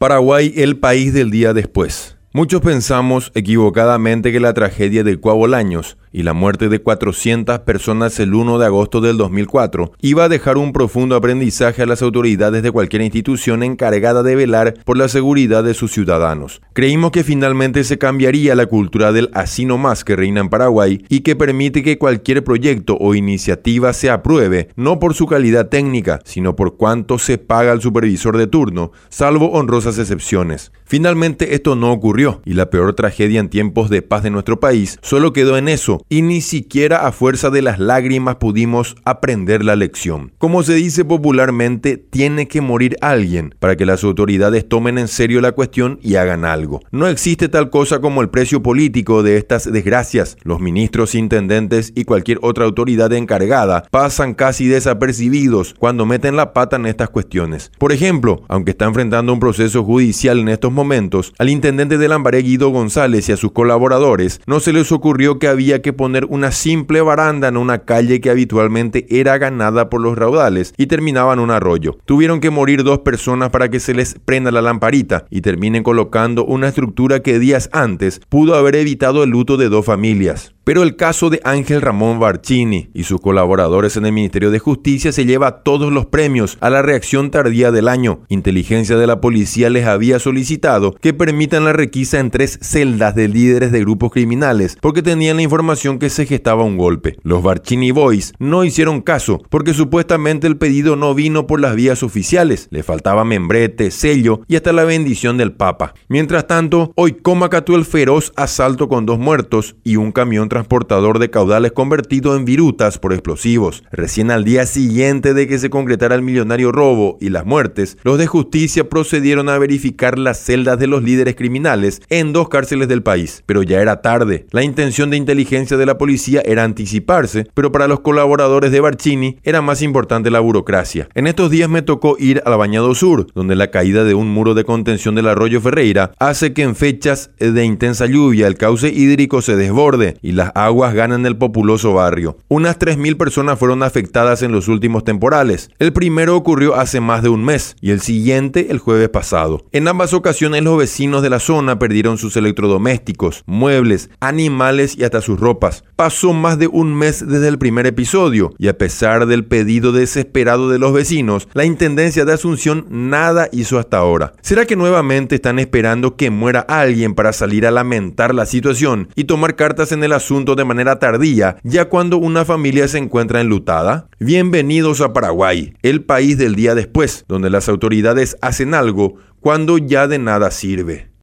Paraguay, el país del día después. Muchos pensamos equivocadamente que la tragedia de Cuabolaños y la muerte de 400 personas el 1 de agosto del 2004 iba a dejar un profundo aprendizaje a las autoridades de cualquier institución encargada de velar por la seguridad de sus ciudadanos. Creímos que finalmente se cambiaría la cultura del así no más que reina en Paraguay y que permite que cualquier proyecto o iniciativa se apruebe no por su calidad técnica, sino por cuánto se paga al supervisor de turno, salvo honrosas excepciones. Finalmente esto no ocurrió y la peor tragedia en tiempos de paz de nuestro país solo quedó en eso y ni siquiera a fuerza de las lágrimas pudimos aprender la lección. Como se dice popularmente, tiene que morir alguien para que las autoridades tomen en serio la cuestión y hagan algo. No existe tal cosa como el precio político de estas desgracias. Los ministros, intendentes y cualquier otra autoridad encargada pasan casi desapercibidos cuando meten la pata en estas cuestiones. Por ejemplo, aunque está enfrentando un proceso judicial en estos momentos, al intendente de Lambaré Guido González y a sus colaboradores no se les ocurrió que había que poner una simple baranda en una calle que habitualmente era ganada por los raudales y terminaba en un arroyo. Tuvieron que morir dos personas para que se les prenda la lamparita y terminen colocando una estructura que días antes pudo haber evitado el luto de dos familias. Pero el caso de Ángel Ramón Barcini y sus colaboradores en el Ministerio de Justicia se lleva todos los premios a la reacción tardía del año. Inteligencia de la policía les había solicitado que permitan la requisa en tres celdas de líderes de grupos criminales porque tenían la información que se gestaba un golpe. Los Barcini Boys no hicieron caso porque supuestamente el pedido no vino por las vías oficiales. Le faltaba membrete, sello y hasta la bendición del Papa. Mientras tanto, hoy Comacatú el feroz asalto con dos muertos y un camión transportador de caudales convertido en virutas por explosivos. Recién al día siguiente de que se concretara el millonario robo y las muertes, los de justicia procedieron a verificar las celdas de los líderes criminales en dos cárceles del país. Pero ya era tarde. La intención de inteligencia de la policía era anticiparse, pero para los colaboradores de Barcini era más importante la burocracia. En estos días me tocó ir al Bañado Sur, donde la caída de un muro de contención del arroyo Ferreira hace que en fechas de intensa lluvia el cauce hídrico se desborde y las aguas ganan el populoso barrio. Unas 3.000 personas fueron afectadas en los últimos temporales. El primero ocurrió hace más de un mes y el siguiente el jueves pasado. En ambas ocasiones los vecinos de la zona perdieron sus electrodomésticos, muebles, animales y hasta sus ropas. Pasó más de un mes desde el primer episodio y a pesar del pedido desesperado de los vecinos, la Intendencia de Asunción nada hizo hasta ahora. ¿Será que nuevamente están esperando que muera alguien para salir a lamentar la situación y tomar cartas en el de manera tardía, ya cuando una familia se encuentra enlutada? Bienvenidos a Paraguay, el país del día después, donde las autoridades hacen algo cuando ya de nada sirve.